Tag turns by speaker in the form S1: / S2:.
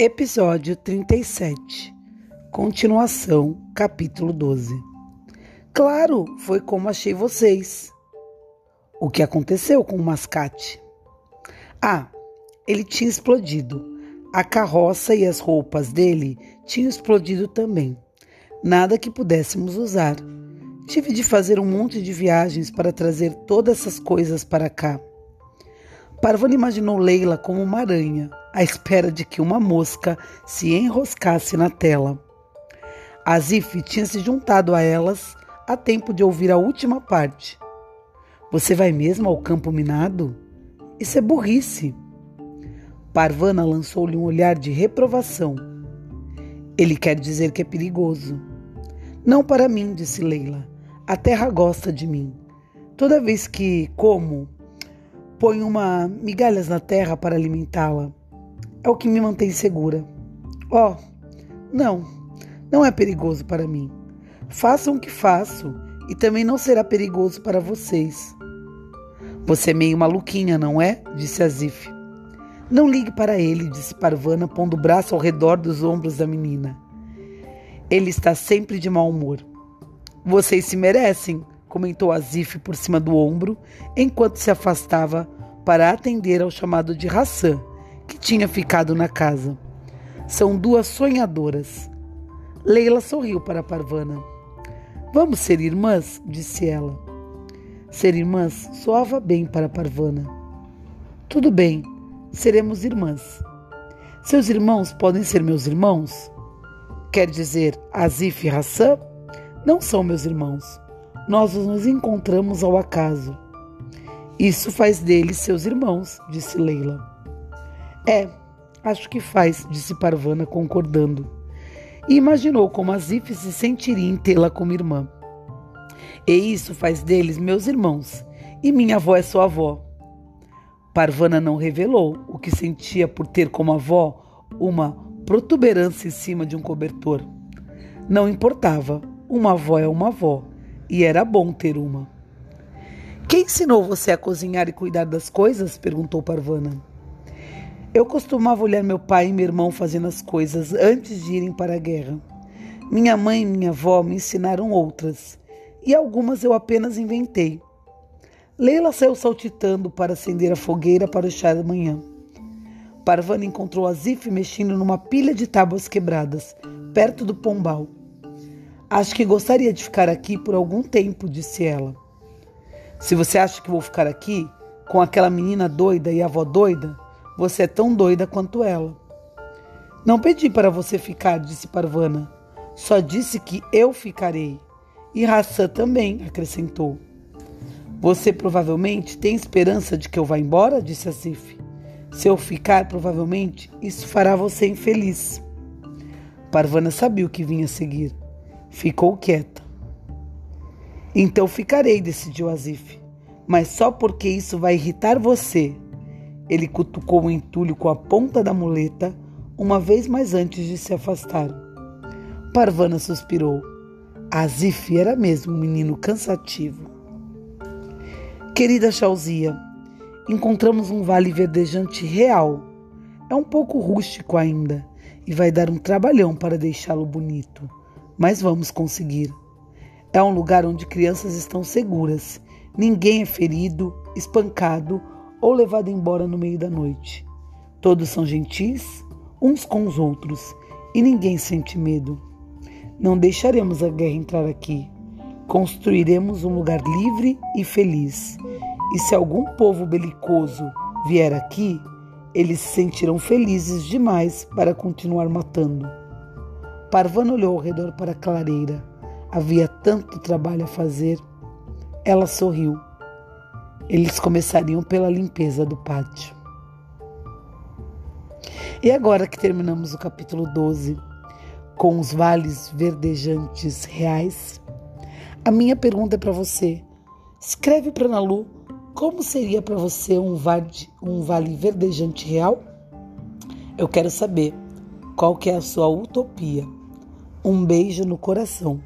S1: Episódio 37 Continuação, capítulo 12 Claro, foi como achei vocês. O que aconteceu com o mascate? Ah, ele tinha explodido. A carroça e as roupas dele tinham explodido também. Nada que pudéssemos usar. Tive de fazer um monte de viagens para trazer todas essas coisas para cá. Parvana imaginou Leila como uma aranha, à espera de que uma mosca se enroscasse na tela. Azif tinha se juntado a elas a tempo de ouvir a última parte. Você vai mesmo ao campo minado? Isso é burrice. Parvana lançou-lhe um olhar de reprovação. Ele quer dizer que é perigoso. Não para mim, disse Leila. A terra gosta de mim. Toda vez que como, Ponho uma migalhas na terra para alimentá-la. É o que me mantém segura. Oh, não, não é perigoso para mim. Façam o que faço e também não será perigoso para vocês. Você é meio maluquinha, não é? disse Azif. Não ligue para ele, disse Parvana, pondo o braço ao redor dos ombros da menina. Ele está sempre de mau humor. Vocês se merecem, comentou Azif por cima do ombro, enquanto se afastava para atender ao chamado de Hassan, que tinha ficado na casa. São duas sonhadoras. Leila sorriu para Parvana. Vamos ser irmãs? disse ela. Ser irmãs soava bem para Parvana. Tudo bem, seremos irmãs. Seus irmãos podem ser meus irmãos? Quer dizer, Azif e Hassan? Não são meus irmãos. Nós nos encontramos ao acaso. Isso faz deles seus irmãos, disse Leila. É, acho que faz, disse Parvana, concordando. E imaginou como Azif se sentiria em tê-la como irmã. E isso faz deles meus irmãos, e minha avó é sua avó. Parvana não revelou o que sentia por ter como avó uma protuberância em cima de um cobertor. Não importava, uma avó é uma avó e era bom ter uma. Quem ensinou você a cozinhar e cuidar das coisas? perguntou Parvana. Eu costumava olhar meu pai e meu irmão fazendo as coisas antes de irem para a guerra. Minha mãe e minha avó me ensinaram outras, e algumas eu apenas inventei. Leila saiu saltitando para acender a fogueira para o chá da manhã. Parvana encontrou Azif mexendo numa pilha de tábuas quebradas, perto do pombal. Acho que gostaria de ficar aqui por algum tempo, disse ela. Se você acha que vou ficar aqui com aquela menina doida e a avó doida, você é tão doida quanto ela. Não pedi para você ficar, disse Parvana. Só disse que eu ficarei. E Hassan também, acrescentou. Você provavelmente tem esperança de que eu vá embora? disse Asif. Se eu ficar, provavelmente isso fará você infeliz. Parvana sabia o que vinha a seguir. Ficou quieta. Então ficarei, decidiu Azif. Mas só porque isso vai irritar você. Ele cutucou o entulho com a ponta da muleta uma vez mais antes de se afastar. Parvana suspirou. Azif era mesmo um menino cansativo. Querida Chauzia, encontramos um vale verdejante real. É um pouco rústico ainda e vai dar um trabalhão para deixá-lo bonito mas vamos conseguir. É um lugar onde crianças estão seguras, ninguém é ferido, espancado ou levado embora no meio da noite. Todos são gentis, uns com os outros, e ninguém sente medo. Não deixaremos a guerra entrar aqui. Construiremos um lugar livre e feliz. E se algum povo belicoso vier aqui, eles se sentirão felizes demais para continuar matando. Parvana olhou ao redor para a clareira. Havia tanto trabalho a fazer. Ela sorriu. Eles começariam pela limpeza do pátio. E agora que terminamos o capítulo 12, com os vales verdejantes reais, a minha pergunta é para você. Escreve para Nalu como seria para você um vale, um vale verdejante real? Eu quero saber qual que é a sua utopia. Um beijo no coração.